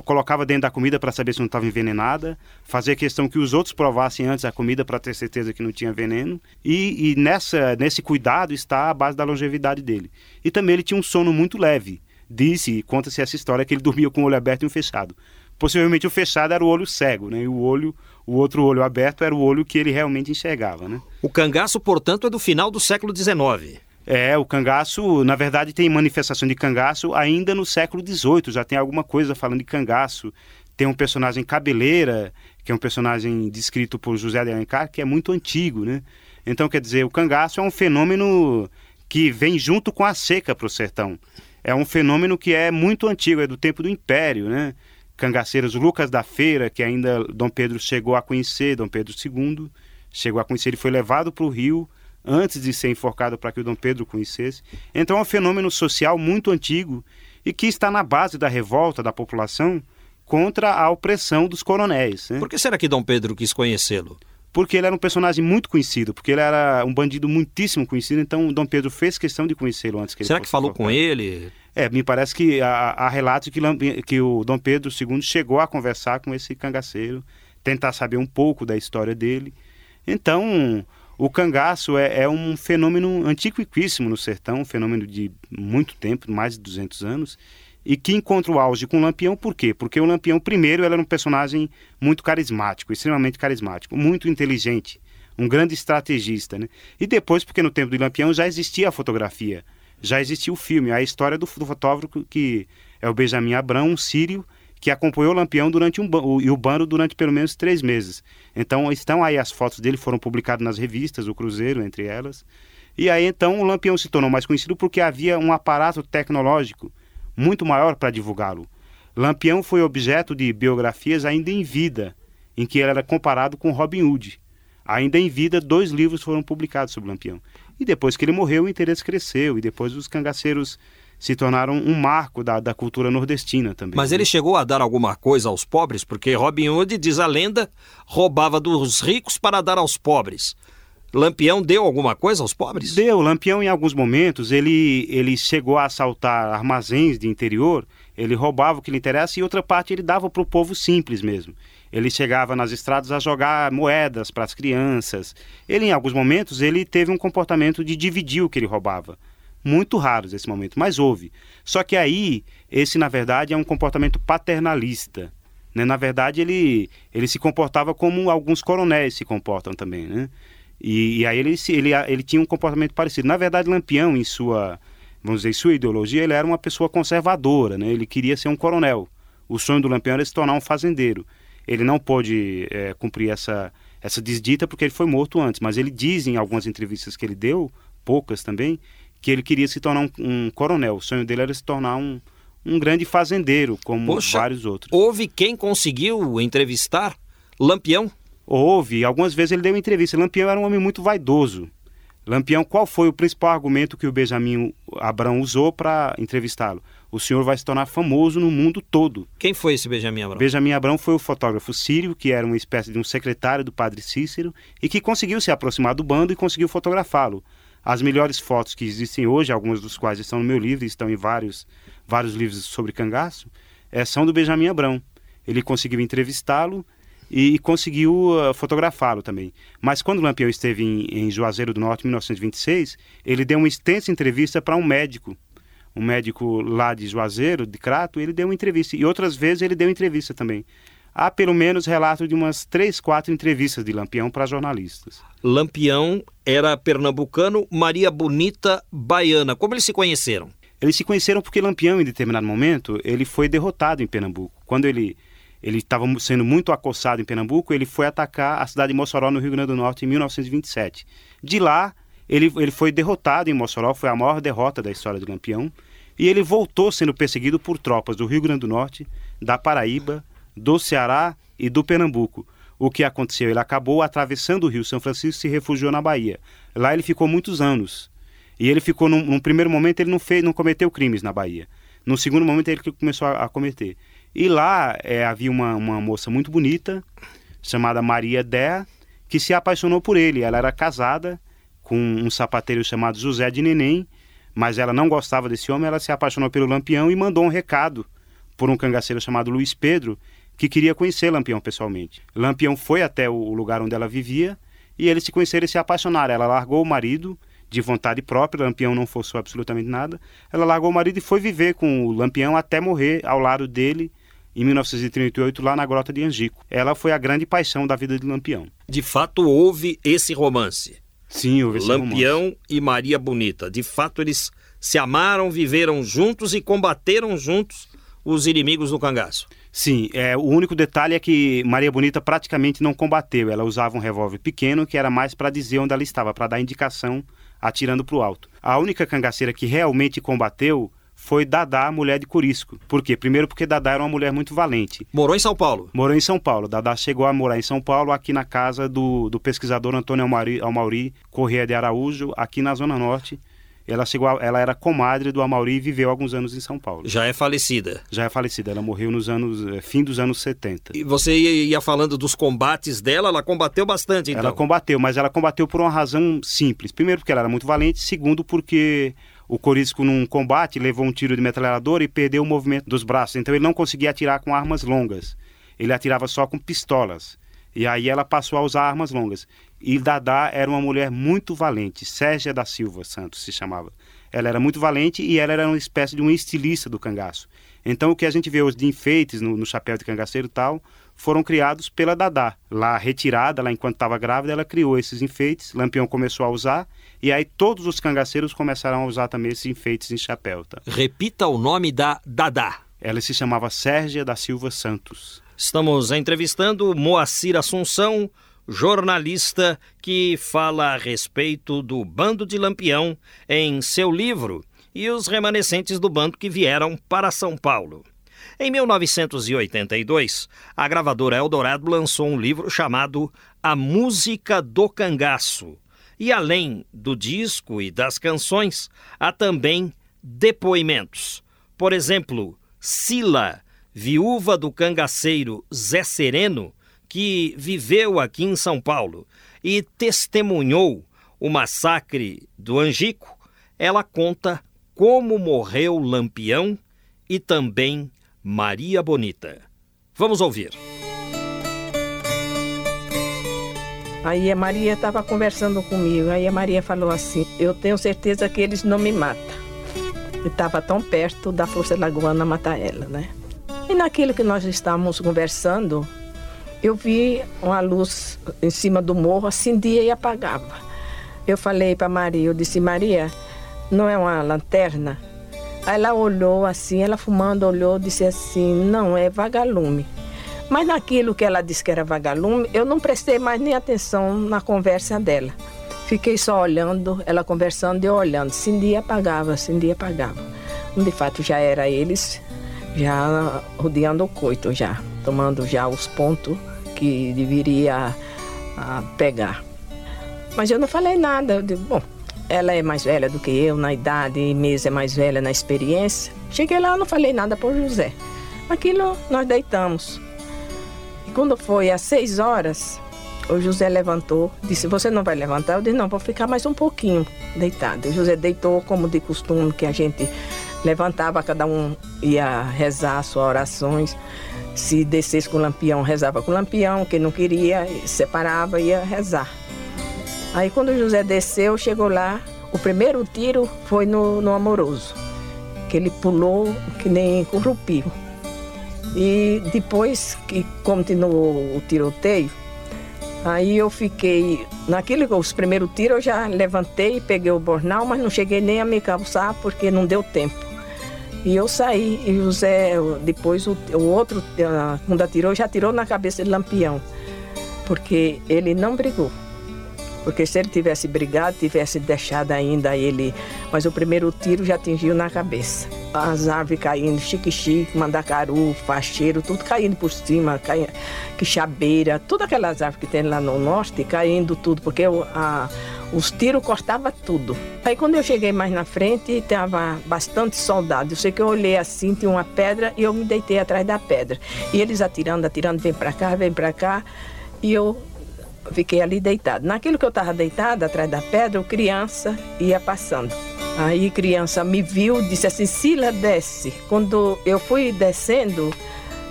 colocava dentro da comida para saber se não estava envenenada, fazia questão que os outros provassem antes a comida para ter certeza que não tinha veneno, e, e, nessa, nesse cuidado está a base da longevidade dele. E também ele tinha um sono muito leve. Disse, conta-se essa história, que ele dormia com o olho aberto e um fechado. Possivelmente o fechado era o olho cego, né? E o olho, o outro olho aberto era o olho que ele realmente enxergava, né? O cangaço, portanto, é do final do século XIX. É, o cangaço, na verdade, tem manifestação de cangaço ainda no século XVIII, já tem alguma coisa falando de cangaço. Tem um personagem Cabeleira, que é um personagem descrito por José de Alencar, que é muito antigo, né? Então, quer dizer, o cangaço é um fenômeno que vem junto com a seca para o sertão. É um fenômeno que é muito antigo, é do tempo do Império, né? Cangaceiros Lucas da Feira, que ainda Dom Pedro chegou a conhecer, Dom Pedro II chegou a conhecer, ele foi levado para o Rio antes de ser enforcado para que o Dom Pedro conhecesse. Então é um fenômeno social muito antigo e que está na base da revolta da população contra a opressão dos coronéis. Né? Por que será que Dom Pedro quis conhecê-lo? Porque ele era um personagem muito conhecido, porque ele era um bandido muitíssimo conhecido, então Dom Pedro fez questão de conhecê-lo antes que ele Será que falou com ele? É, me parece que há, há relatos que, que o Dom Pedro II chegou a conversar com esse cangaceiro, tentar saber um pouco da história dele. Então, o cangaço é, é, um fenômeno antiquíssimo no sertão, um fenômeno de muito tempo, mais de 200 anos, e que encontra o auge com o Lampião, por quê? Porque o Lampião, primeiro, era um personagem muito carismático, extremamente carismático, muito inteligente, um grande estrategista, né? E depois, porque no tempo do Lampião já existia a fotografia, já existia o filme, a história do, do fotógrafo que é o Benjamin Abrão, um sírio, que acompanhou o Lampião durante um o, e o bando durante pelo menos três meses. Então estão aí as fotos dele, foram publicadas nas revistas, o Cruzeiro entre elas. E aí então o Lampião se tornou mais conhecido porque havia um aparato tecnológico muito maior para divulgá-lo. Lampião foi objeto de biografias ainda em vida, em que ele era comparado com Robin Hood. Ainda em vida, dois livros foram publicados sobre Lampião. E depois que ele morreu, o interesse cresceu, e depois os cangaceiros se tornaram um marco da, da cultura nordestina também. Mas ele chegou a dar alguma coisa aos pobres? Porque Robin Hood, diz a lenda, roubava dos ricos para dar aos pobres. Lampião deu alguma coisa aos pobres? Deu. Lampião, em alguns momentos, ele, ele chegou a assaltar armazéns de interior, ele roubava o que lhe interessa e outra parte ele dava para o povo simples mesmo. Ele chegava nas estradas a jogar moedas para as crianças. Ele, em alguns momentos, ele teve um comportamento de dividir o que ele roubava muito raros esse momento, mas houve. Só que aí, esse na verdade é um comportamento paternalista. Né? Na verdade, ele, ele se comportava como alguns coronéis se comportam também. Né? E, e aí ele, ele, ele tinha um comportamento parecido. Na verdade, Lampião, em sua, vamos dizer, sua ideologia, ele era uma pessoa conservadora. Né? Ele queria ser um coronel. O sonho do Lampião era se tornar um fazendeiro. Ele não pôde é, cumprir essa, essa desdita porque ele foi morto antes, mas ele diz em algumas entrevistas que ele deu, poucas também, que ele queria se tornar um, um coronel. O sonho dele era se tornar um, um grande fazendeiro, como Poxa, vários outros. Houve quem conseguiu entrevistar Lampião? Houve. Algumas vezes ele deu entrevista. Lampião era um homem muito vaidoso. Lampião, qual foi o principal argumento que o Benjamin Abrão usou para entrevistá-lo? O senhor vai se tornar famoso no mundo todo. Quem foi esse Benjamin Abrão? Benjamin Abrão foi o fotógrafo sírio, que era uma espécie de um secretário do padre Cícero, e que conseguiu se aproximar do bando e conseguiu fotografá-lo. As melhores fotos que existem hoje, algumas dos quais estão no meu livro, estão em vários, vários livros sobre cangaço, é, são do Benjamin Abrão. Ele conseguiu entrevistá-lo e conseguiu uh, fotografá-lo também. Mas quando o Lampião esteve em, em Juazeiro do Norte, em 1926, ele deu uma extensa entrevista para um médico, um médico lá de Juazeiro, de Crato, ele deu uma entrevista. E outras vezes ele deu entrevista também há pelo menos relato de umas três, quatro entrevistas de Lampião para jornalistas. Lampião era pernambucano, Maria Bonita baiana. Como eles se conheceram? Eles se conheceram porque Lampião, em determinado momento, ele foi derrotado em Pernambuco. Quando ele ele estava sendo muito acossado em Pernambuco, ele foi atacar a cidade de Mossoró, no Rio Grande do Norte, em 1927. De lá, ele, ele foi derrotado em Mossoró, foi a maior derrota da história de Lampião, e ele voltou sendo perseguido por tropas do Rio Grande do Norte, da Paraíba, do Ceará e do Pernambuco. O que aconteceu? Ele acabou atravessando o Rio São Francisco e se refugiou na Bahia. Lá ele ficou muitos anos. E ele ficou, num, num primeiro momento, ele não, fez, não cometeu crimes na Bahia. No segundo momento, ele começou a, a cometer. E lá é, havia uma, uma moça muito bonita, chamada Maria Dea, que se apaixonou por ele. Ela era casada com um sapateiro chamado José de Neném, mas ela não gostava desse homem, ela se apaixonou pelo Lampião e mandou um recado por um cangaceiro chamado Luiz Pedro, que queria conhecer Lampião pessoalmente. Lampião foi até o lugar onde ela vivia e eles se conheceram e se apaixonaram. Ela largou o marido de vontade própria, Lampião não forçou absolutamente nada. Ela largou o marido e foi viver com o Lampião até morrer ao lado dele em 1938 lá na Grota de Angico. Ela foi a grande paixão da vida de Lampião. De fato houve esse romance. Sim, houve esse Lampião romance. e Maria Bonita. De fato eles se amaram, viveram juntos e combateram juntos os inimigos do cangaço. Sim, é, o único detalhe é que Maria Bonita praticamente não combateu. Ela usava um revólver pequeno que era mais para dizer onde ela estava, para dar indicação atirando para o alto. A única cangaceira que realmente combateu foi Dadá, mulher de Curisco. Por quê? Primeiro porque Dadá era uma mulher muito valente. Morou em São Paulo? Morou em São Paulo. Dadá chegou a morar em São Paulo, aqui na casa do, do pesquisador Antônio Almauri, Almauri Corrêa de Araújo, aqui na Zona Norte. Ela chegou, a, ela era comadre do Amauri e viveu alguns anos em São Paulo. Já é falecida. Já é falecida. Ela morreu nos anos eh, fim dos anos 70. E você ia falando dos combates dela, ela combateu bastante, então. Ela combateu, mas ela combateu por uma razão simples. Primeiro porque ela era muito valente, segundo porque o Corisco num combate levou um tiro de metralhadora e perdeu o movimento dos braços, então ele não conseguia atirar com armas longas. Ele atirava só com pistolas. E aí ela passou a usar armas longas. E Dadá era uma mulher muito valente, Sérgia da Silva Santos se chamava. Ela era muito valente e ela era uma espécie de um estilista do cangaço. Então o que a gente vê hoje de enfeites no, no chapéu de cangaceiro e tal, foram criados pela Dadá. Lá retirada, lá enquanto estava grávida, ela criou esses enfeites, Lampião começou a usar, e aí todos os cangaceiros começaram a usar também esses enfeites em chapéu. Tá? Repita o nome da Dadá. Ela se chamava Sérgia da Silva Santos. Estamos entrevistando Moacir Assunção, jornalista que fala a respeito do bando de Lampião em seu livro e os remanescentes do bando que vieram para São Paulo. Em 1982, a gravadora Eldorado lançou um livro chamado A Música do Cangaço. E além do disco e das canções, há também depoimentos. Por exemplo, Sila, viúva do cangaceiro Zé Sereno, que viveu aqui em São Paulo e testemunhou o massacre do Angico, ela conta como morreu Lampião e também Maria Bonita. Vamos ouvir. Aí a Maria estava conversando comigo. Aí a Maria falou assim: Eu tenho certeza que eles não me matam. E estava tão perto da Força Lagoana matar ela, né? E naquilo que nós estávamos conversando, eu vi uma luz em cima do morro, acendia e apagava. Eu falei para Maria: Eu disse, Maria, não é uma lanterna? Aí ela olhou assim, ela fumando, olhou, disse assim: não, é vagalume. Mas naquilo que ela disse que era vagalume, eu não prestei mais nem atenção na conversa dela. Fiquei só olhando, ela conversando e eu olhando. Cindia apagava, cindia apagava. De fato já era eles, já rodeando o coito, já, tomando já os pontos que deveria ah, pegar. Mas eu não falei nada. Eu digo, bom, ela é mais velha do que eu na idade, Mesa é mais velha na experiência. Cheguei lá, não falei nada por José. Aquilo nós deitamos. E quando foi às seis horas, o José levantou, disse: Você não vai levantar? Eu disse: Não, vou ficar mais um pouquinho deitado. O José deitou, como de costume, que a gente levantava, cada um ia rezar suas orações. Se descesse com o lampião, rezava com o lampião. Quem não queria, separava e ia rezar. Aí quando o José desceu, chegou lá, o primeiro tiro foi no, no amoroso, que ele pulou que nem corrupio. E depois que continuou o tiroteio, aí eu fiquei. Naquele, os primeiros tiros eu já levantei, peguei o bornal, mas não cheguei nem a me calçar porque não deu tempo. E eu saí, e o José, depois o, o outro, quando atirou, já atirou na cabeça de Lampião, porque ele não brigou. Porque se ele tivesse brigado, tivesse deixado ainda ele. Mas o primeiro tiro já atingiu na cabeça. As árvores caindo, chique-chique, mandacaru, facheiro, tudo caindo por cima, cai... quixabeira, todas aquelas árvores que tem lá no norte, caindo tudo, porque a, os tiros cortavam tudo. Aí quando eu cheguei mais na frente, tava bastante soldado. Eu sei que eu olhei assim, tinha uma pedra e eu me deitei atrás da pedra. E eles atirando, atirando, vem para cá, vem para cá. E eu fiquei ali deitado. Naquilo que eu estava deitada, atrás da pedra, o criança ia passando. Aí criança me viu, disse assim, Sila, desce. Quando eu fui descendo,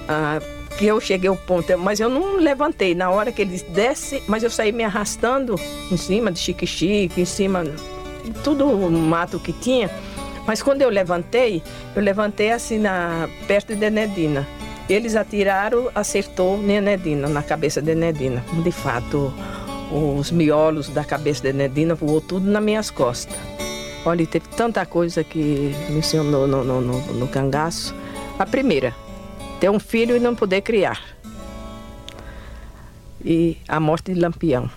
ah, que eu cheguei ao ponto, mas eu não levantei. Na hora que ele desce, mas eu saí me arrastando em cima de chique-chique, em cima de tudo o mato que tinha. Mas quando eu levantei, eu levantei assim na, perto de Nedina. Eles atiraram, acertou Nenedina, na cabeça de Nenedina. De fato, os miolos da cabeça de Nenedina voou tudo nas minhas costas. Olha, teve tanta coisa que me ensinou no, no, no, no cangaço. A primeira, ter um filho e não poder criar. E a morte de Lampião.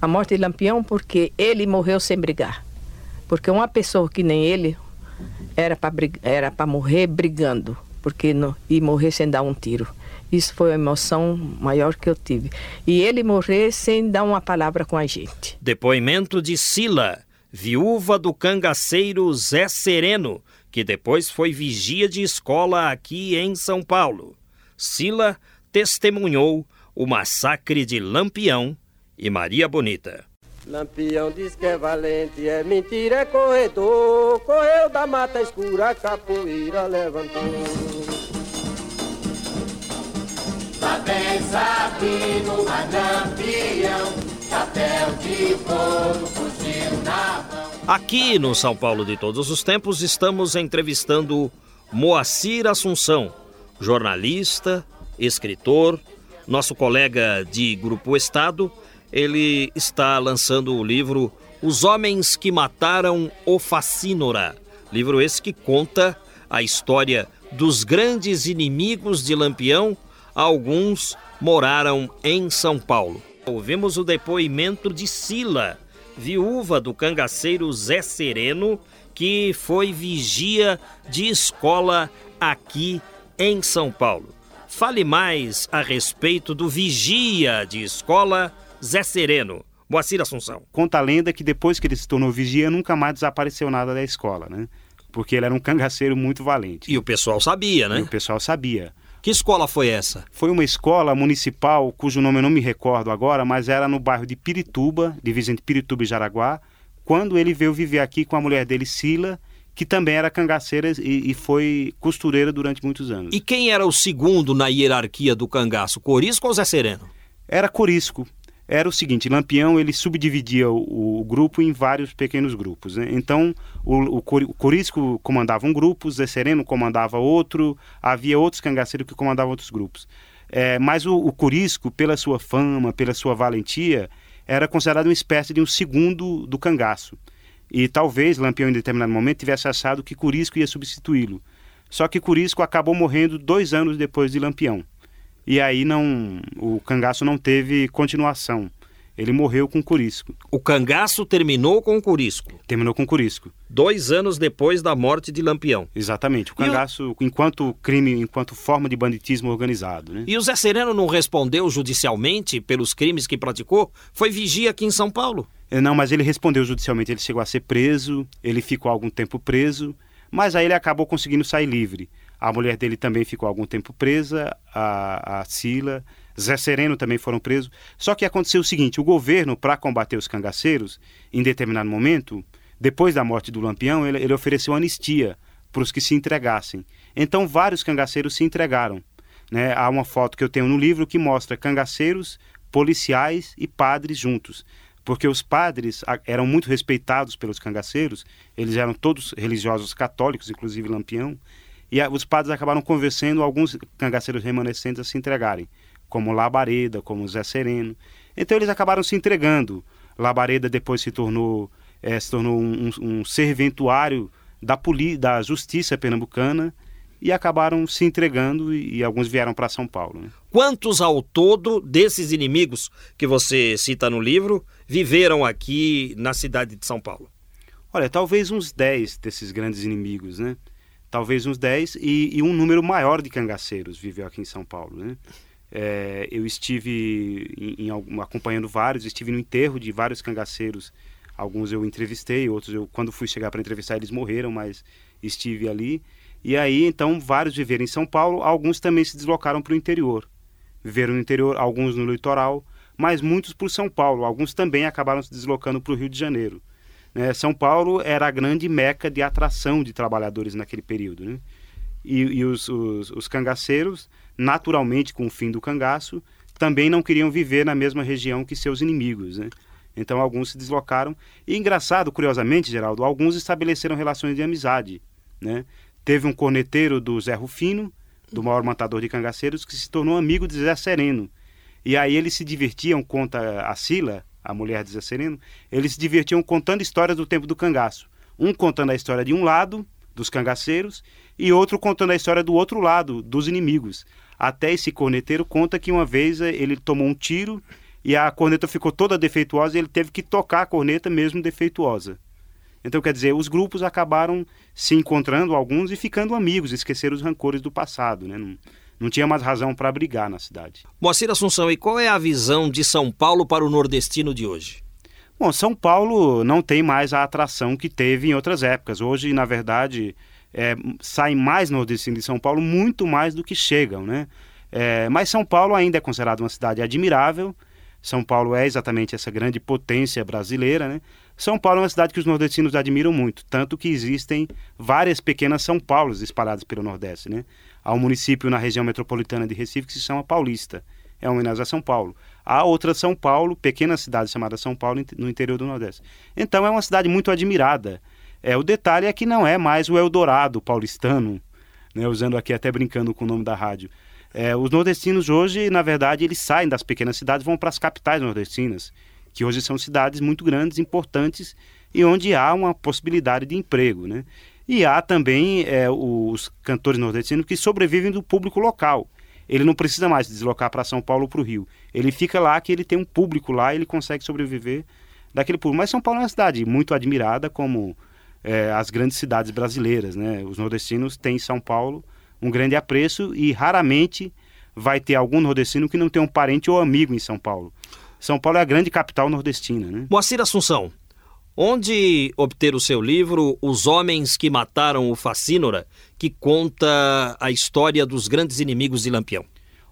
A morte de Lampião porque ele morreu sem brigar. Porque uma pessoa que nem ele era para morrer brigando porque não, e morrer sem dar um tiro. Isso foi a emoção maior que eu tive. E ele morrer sem dar uma palavra com a gente. Depoimento de Sila, viúva do cangaceiro Zé Sereno, que depois foi vigia de escola aqui em São Paulo. Sila testemunhou o massacre de Lampião e Maria Bonita. Lampião diz que é valente, é mentira, é corredor. Correu da mata escura, capoeira levantou. Lá vem Sabino, Lampião, chapéu de couro, fuzil na mão. Aqui no São Paulo de Todos os Tempos estamos entrevistando Moacir Assunção, jornalista, escritor, nosso colega de Grupo Estado ele está lançando o livro Os Homens que Mataram o Facínora. Livro esse que conta a história dos grandes inimigos de Lampião. Alguns moraram em São Paulo. Ouvimos o depoimento de Sila, viúva do cangaceiro Zé Sereno, que foi vigia de escola aqui em São Paulo. Fale mais a respeito do vigia de escola Zé Sereno. Moacir Assunção. Conta a lenda que depois que ele se tornou vigia, nunca mais desapareceu nada da escola, né? Porque ele era um cangaceiro muito valente. E o pessoal sabia, né? E o pessoal sabia. Que escola foi essa? Foi uma escola municipal, cujo nome eu não me recordo agora, mas era no bairro de Pirituba, divisa entre Pirituba e Jaraguá, quando ele veio viver aqui com a mulher dele, Sila, que também era cangaceira e, e, foi costureira durante muitos anos. E quem era o segundo na hierarquia do cangaço, Corisco ou Zé Sereno? Era Corisco era o seguinte, Lampião ele subdividia o, o grupo em vários pequenos grupos. Né? Então, o, o, o Corisco comandava um grupo, o Zé Sereno comandava outro, havia outros cangaceiros que comandavam outros grupos. É, mas o, o Corisco, pela sua fama, pela sua valentia, era considerado uma espécie de um segundo do cangaço. E talvez Lampião, em determinado momento, tivesse achado que Curisco ia substituí-lo. Só que Curisco acabou morrendo dois anos depois de Lampião e aí não o cangaço não teve continuação. Ele morreu com Curisco. O cangaço terminou com Curisco? Terminou com Curisco. Dois anos depois da morte de Lampião. Exatamente. O cangaço, o... enquanto crime, enquanto forma de banditismo organizado. Né? E o Zé Sereno não respondeu judicialmente pelos crimes que praticou? Foi vigia aqui em São Paulo? É, não, mas ele respondeu judicialmente. Ele chegou a ser preso, ele ficou algum tempo preso, mas aí ele acabou conseguindo sair livre. A mulher dele também ficou algum tempo presa, a, a Sila, Zé Sereno também foram presos. Só que aconteceu o seguinte: o governo, para combater os cangaceiros, em determinado momento, depois da morte do Lampião, ele, ele ofereceu anistia para os que se entregassem. Então, vários cangaceiros se entregaram. Né? Há uma foto que eu tenho no livro que mostra cangaceiros, policiais e padres juntos. Porque os padres eram muito respeitados pelos cangaceiros, eles eram todos religiosos católicos, inclusive Lampião, e os padres acabaram convencendo alguns cangaceiros remanescentes a se entregarem, como Labareda, como Zé Sereno. Então eles acabaram se entregando. Labareda depois se tornou, é, se tornou um, um serventuário da, poli da justiça pernambucana e acabaram se entregando e, e alguns vieram para São Paulo. Né? Quantos ao todo desses inimigos que você cita no livro viveram aqui na cidade de São Paulo? Olha, talvez uns 10 desses grandes inimigos, né? Talvez uns 10, e, e, um número maior de cangaceiros viveu aqui em São Paulo. Né? É, eu estive em, em, acompanhando vários, estive no enterro de vários cangaceiros. Alguns eu entrevistei, outros eu, quando fui chegar para entrevistar, eles morreram, mas estive ali. E aí, então, vários viveram em São Paulo, alguns também se deslocaram para o interior. Viveram no interior, alguns no litoral, mas muitos por São Paulo. Alguns também acabaram se deslocando para o Rio de Janeiro. Né? São Paulo era a grande meca de atração de trabalhadores naquele período. Né? E, e os, os, os, cangaceiros, naturalmente, com o fim do cangaço, também não queriam viver na mesma região que seus inimigos. Né? Então, alguns se deslocaram. E, engraçado, curiosamente, Geraldo, alguns estabeleceram relações de amizade. Né? Teve um corneteiro do Zé Rufino, do maior matador de cangaceiros, que se tornou amigo de Zé Sereno. E aí eles se divertiam, conta a Sila, a mulher de Zé Sereno, eles se divertiam contando histórias do tempo do cangaço. Um contando a história de um lado, dos cangaceiros, e outro contando a história do outro lado, dos inimigos. Até esse corneteiro conta que uma vez eh, ele tomou um tiro e a corneta ficou toda defeituosa e ele teve que tocar a corneta mesmo defeituosa. Então, quer dizer, os grupos acabaram se encontrando, alguns, e ficando amigos, esqueceram os rancores do passado. Né? Não, não tinha mais razão para brigar na cidade. Moacir Assunção, e qual é a visão de São Paulo para o nordestino de hoje? Bom, São Paulo não tem mais a atração que teve em outras épocas. Hoje, na verdade, é, saem mais nordestinos de São Paulo, muito mais do que chegam, né? É, mas São Paulo ainda é considerado uma cidade admirável. São Paulo é exatamente essa grande potência brasileira, né? São Paulo é uma cidade que os nordestinos admiram muito, tanto que existem várias pequenas São Paulos espalhadas pelo Nordeste, né? Há um município na região metropolitana de Recife que se chama Paulista, é uma homenagem a São Paulo. Há outra São Paulo, pequena cidade chamada São Paulo, no interior do Nordeste. Então é uma cidade muito admirada. É, o detalhe é que não é mais o Eldorado paulistano, né, usando aqui até brincando com o nome da rádio. É, os nordestinos hoje, na verdade, eles saem das pequenas cidades vão para as capitais nordestinas, que hoje são cidades muito grandes, importantes e onde há uma possibilidade de emprego. Né? E há também é, os cantores nordestinos que sobrevivem do público local. Ele não precisa mais deslocar para São Paulo ou para o Rio. Ele fica lá que ele tem um público lá ele consegue sobreviver daquele público. Mas São Paulo é uma cidade muito admirada como é, as grandes cidades brasileiras. Né? Os nordestinos têm em São Paulo um grande apreço e raramente vai ter algum nordestino que não tem um parente ou amigo em São Paulo. São Paulo é a grande capital nordestina. Né? Moacir Assunção, onde obter o seu livro Os Homens que Mataram o Facínora, que conta a história dos grandes inimigos de Lampião?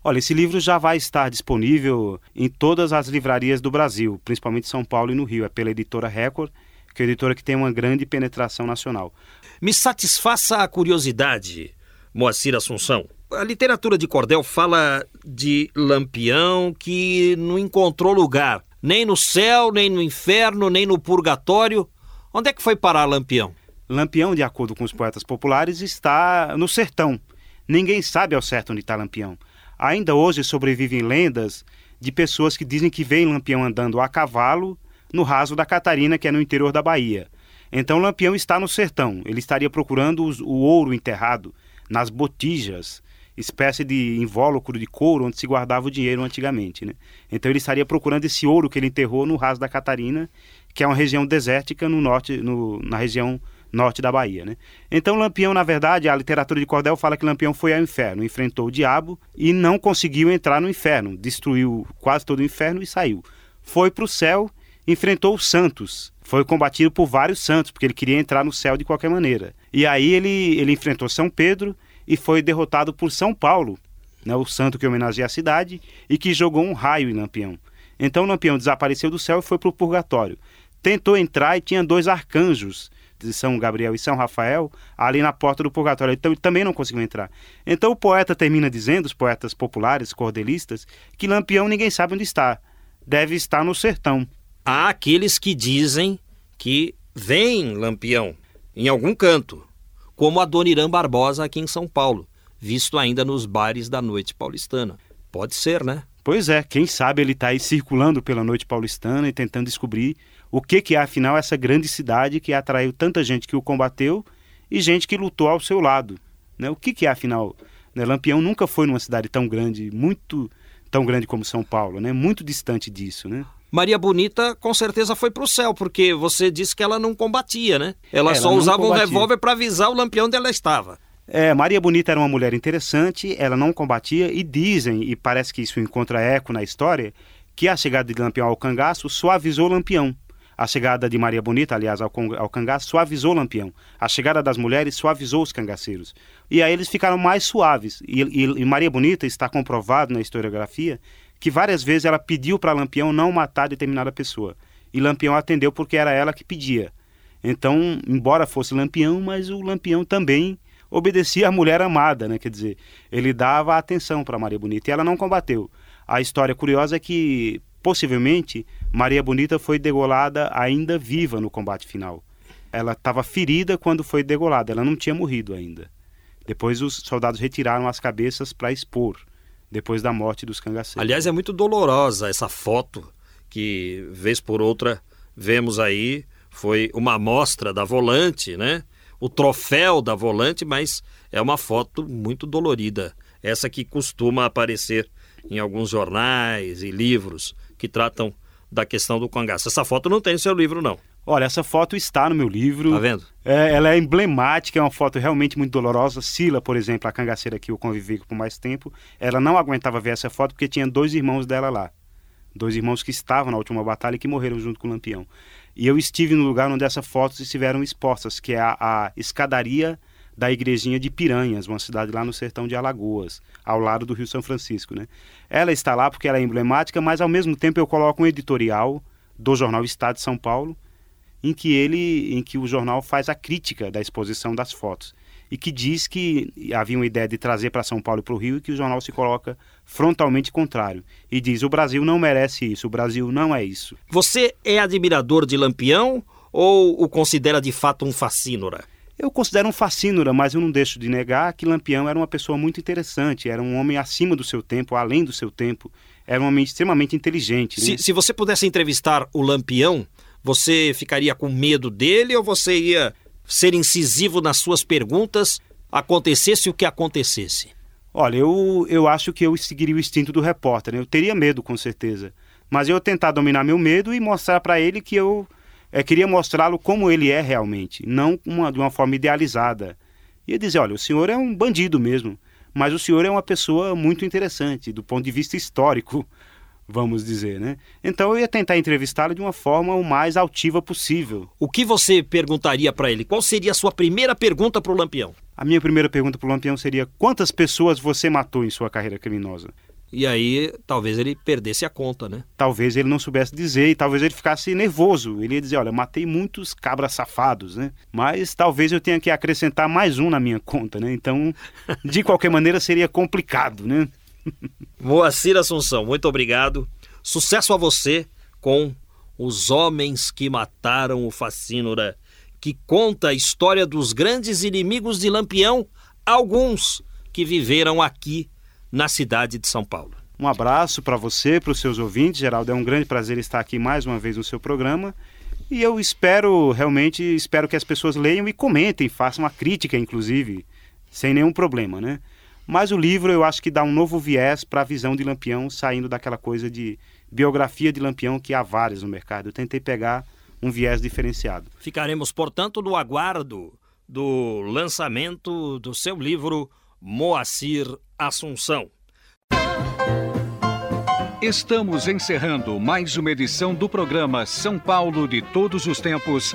Olha, esse livro já vai estar disponível em todas as livrarias do Brasil, principalmente São Paulo e no Rio. É pela editora Record que é uma editora que tem uma grande penetração nacional. Me satisfaça a curiosidade, Moacir Assunção. A literatura de Cordel fala de Lampião que não encontrou lugar, nem no céu, nem no inferno, nem no purgatório. Onde é que foi parar Lampião? Lampião, de acordo com os poetas populares, está no sertão. Ninguém sabe ao certo onde está Lampião. Ainda hoje sobrevivem lendas de pessoas que dizem que veem Lampião andando a cavalo no raso da Catarina, que é no interior da Bahia. Então Lampião está no sertão. Ele estaria procurando os, o ouro enterrado nas botijas, espécie de invólucro de couro onde se guardava o dinheiro antigamente. Né? Então ele estaria procurando esse ouro que ele enterrou no raso da Catarina, que é uma região desértica no norte, no, na região norte da Bahia. Né? Então Lampião, na verdade, a literatura de Cordel fala que Lampião foi ao inferno, enfrentou o diabo e não conseguiu entrar no inferno, destruiu quase todo o inferno e saiu. Foi para o céu enfrentou os santos. Foi combatido por vários santos, porque ele queria entrar no céu de qualquer maneira. E aí ele, ele enfrentou São Pedro e foi derrotado por São Paulo, né, o santo que homenageia a cidade, e que jogou um raio em Lampião. Então Lampião desapareceu do céu e foi para o purgatório. Tentou entrar e tinha dois arcanjos, de São Gabriel e São Rafael, ali na porta do purgatório. Então ele também não conseguiu entrar. Então o poeta termina dizendo, os poetas populares, cordelistas, que Lampião ninguém sabe onde está. Deve estar no sertão há aqueles que dizem que vem Lampião em algum canto, como a Dona Irã Barbosa aqui em São Paulo, visto ainda nos bares da noite paulistana. Pode ser, né? Pois é, quem sabe ele está aí circulando pela noite paulistana e tentando descobrir o que, que é, afinal, essa grande cidade que atraiu tanta gente que o combateu e gente que lutou ao seu lado. Né? O que, que é, afinal? Né? Lampião nunca foi numa cidade tão grande, muito tão grande como São Paulo, né? muito distante disso. Né? Maria Bonita com certeza foi para o céu, porque você disse que ela não combatia, né? Ela, ela só usava combatia. um revólver para avisar o lampião onde ela estava. É, Maria Bonita era uma mulher interessante, ela não combatia e dizem, e parece que isso encontra eco na história, que a chegada de Lampião ao cangaço suavizou Lampião. A chegada de Maria Bonita, aliás, ao, ao cangaço, suavizou Lampião. A chegada das mulheres suavizou os cangaceiros. E aí eles ficaram mais suaves. E, e, e Maria Bonita está comprovado na historiografia que várias vezes ela pediu para Lampião não matar determinada pessoa. E Lampião atendeu porque era ela que pedia. Então, embora fosse Lampião, mas o Lampião também obedecia à mulher amada, né? Quer dizer, ele dava atenção para Maria Bonita e ela não combateu. A história curiosa é que, possivelmente, Maria Bonita foi degolada ainda viva no combate final. Ela estava ferida quando foi degolada, ela não tinha morrido ainda. Depois os soldados retiraram as cabeças para expor depois da morte dos cangaceiros. Aliás, é muito dolorosa essa foto que, vez por outra, vemos aí. Foi uma amostra da volante, né? O troféu da volante, mas é uma foto muito dolorida. Essa que costuma aparecer em alguns jornais e livros que tratam da questão do cangaço. Essa foto não tem no seu livro, não. Olha, essa foto está no meu livro. Tá vendo? É, ela é emblemática, é uma foto realmente muito dolorosa. Sila, por exemplo, a cangaceira que eu convivi por mais tempo, ela não aguentava ver essa foto porque tinha dois irmãos dela lá. Dois irmãos que estavam na última batalha e que morreram junto com o Lampião. E eu estive no lugar onde essas fotos estiveram expostas, que é a, a escadaria da igrejinha de Piranhas, uma cidade lá no sertão de Alagoas, ao lado do Rio São Francisco. Né? Ela está lá porque ela é emblemática, mas ao mesmo tempo eu coloco um editorial do jornal Estado de São Paulo, em que ele, em que o jornal faz a crítica da exposição das fotos e que diz que havia uma ideia de trazer para São Paulo e para o Rio e que o jornal se coloca frontalmente contrário e diz o Brasil não merece isso, o Brasil não é isso. Você é admirador de Lampião ou o considera de fato um fascínora? Eu considero um fascínora, mas eu não deixo de negar que Lampião era uma pessoa muito interessante, era um homem acima do seu tempo, além do seu tempo, era um homem extremamente inteligente. Se, né? se você pudesse entrevistar o Lampião, você ficaria com medo dele ou você ia ser incisivo nas suas perguntas, acontecesse o que acontecesse? Olha, eu, eu acho que eu seguiria o instinto do repórter, né? eu teria medo com certeza, mas eu tentar dominar meu medo e mostrar para ele que eu é, queria mostrá-lo como ele é realmente, não uma, de uma forma idealizada. Ia dizer, olha, o senhor é um bandido mesmo, mas o senhor é uma pessoa muito interessante do ponto de vista histórico, vamos dizer, né? Então eu ia tentar entrevistá-lo de uma forma o mais altiva possível. O que você perguntaria para ele? Qual seria a sua primeira pergunta para o Lampião? A minha primeira pergunta para o Lampião seria: quantas pessoas você matou em sua carreira criminosa? E aí talvez ele perdesse a conta, né? Talvez ele não soubesse dizer e talvez ele ficasse nervoso. Ele ia dizer: Olha, matei muitos cabras safados, né? Mas talvez eu tenha que acrescentar mais um na minha conta, né? Então, de qualquer maneira, seria complicado, né? Moacir Assunção, muito obrigado. Sucesso a você com Os Homens que Mataram o Facínora, que conta a história dos grandes inimigos de Lampião, alguns que viveram aqui na cidade de São Paulo. Um abraço para você, para os seus ouvintes. Geraldo, é um grande prazer estar aqui mais uma vez no seu programa. E eu espero, realmente, espero que as pessoas leiam e comentem, façam uma crítica, inclusive, sem nenhum problema, né? Mas o livro eu acho que dá um novo viés para a visão de Lampião, saindo daquela coisa de biografia de Lampião que há várias no mercado. Eu tentei pegar um viés diferenciado. Ficaremos, portanto, no aguardo do lançamento do seu livro Moacir Assunção. Estamos encerrando mais uma edição do programa São Paulo de Todos os Tempos.